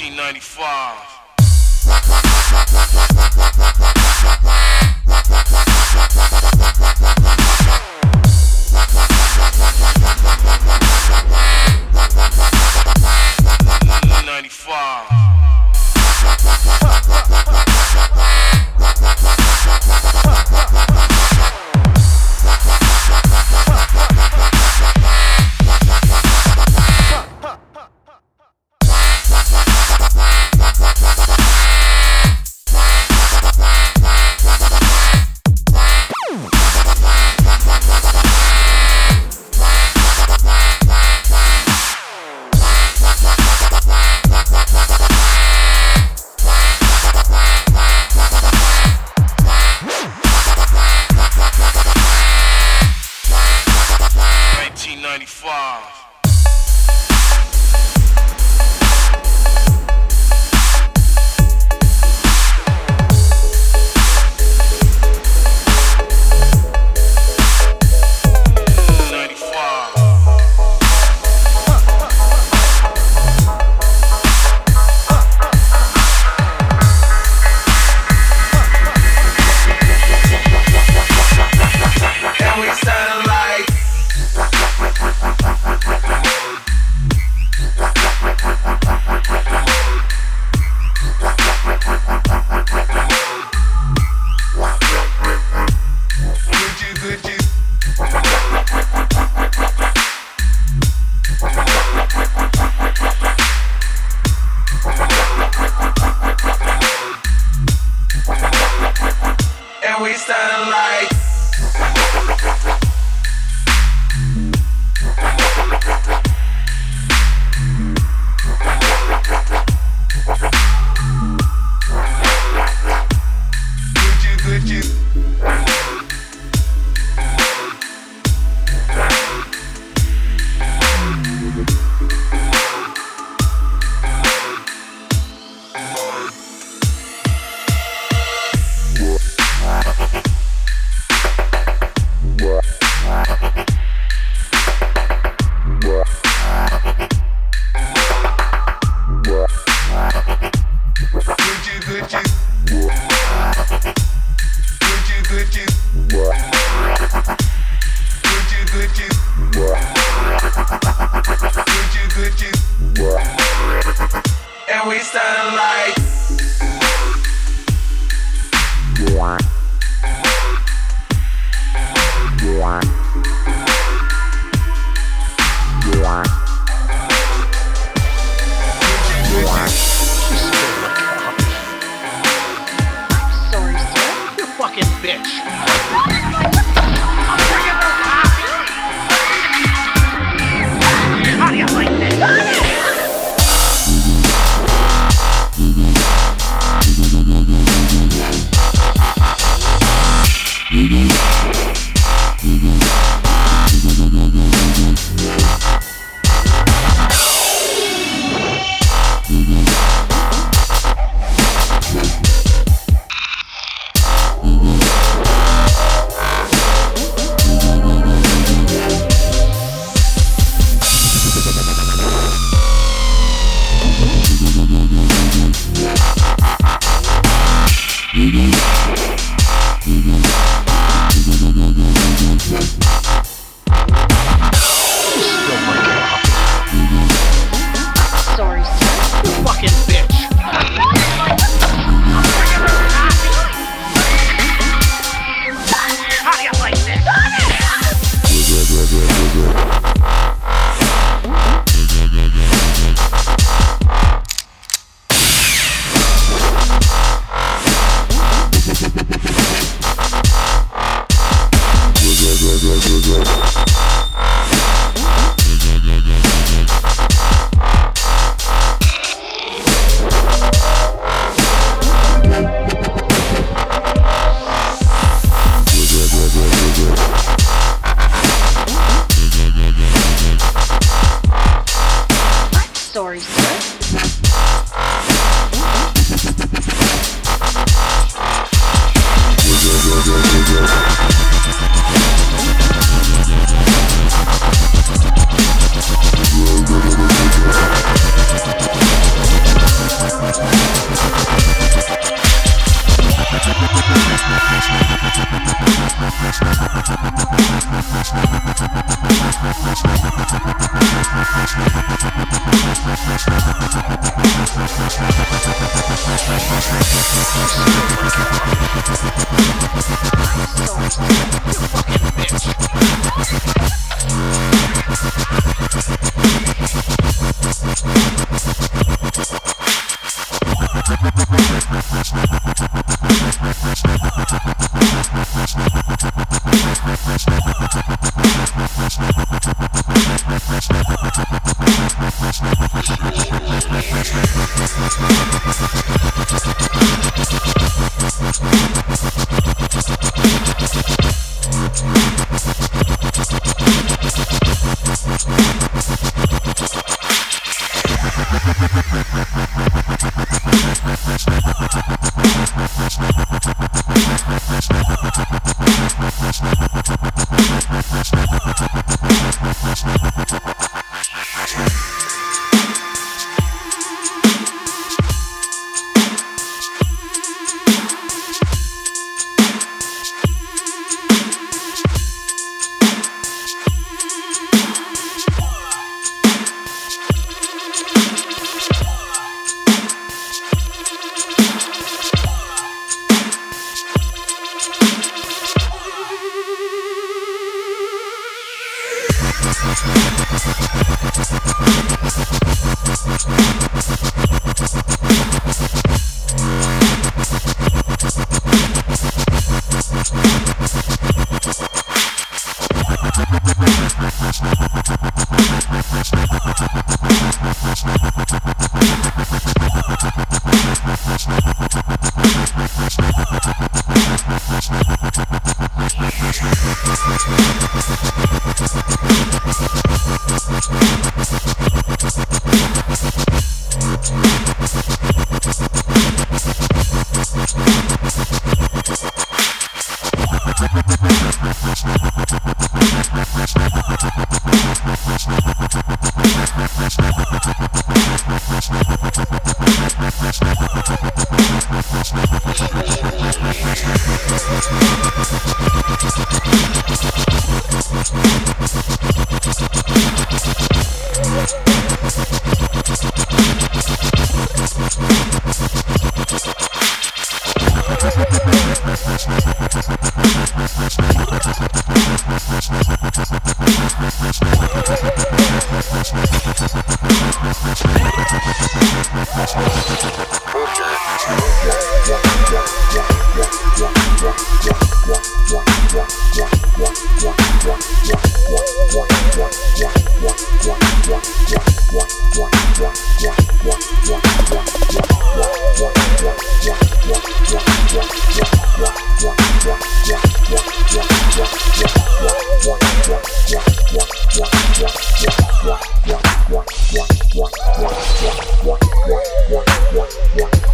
1995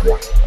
What?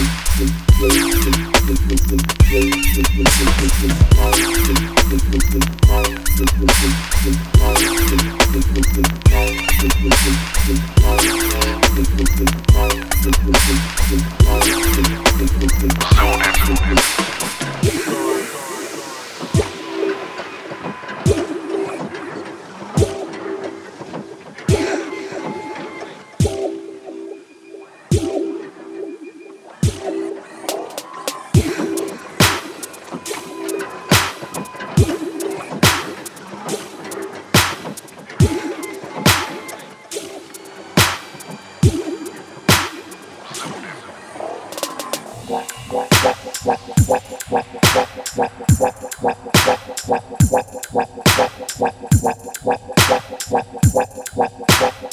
Don't.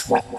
that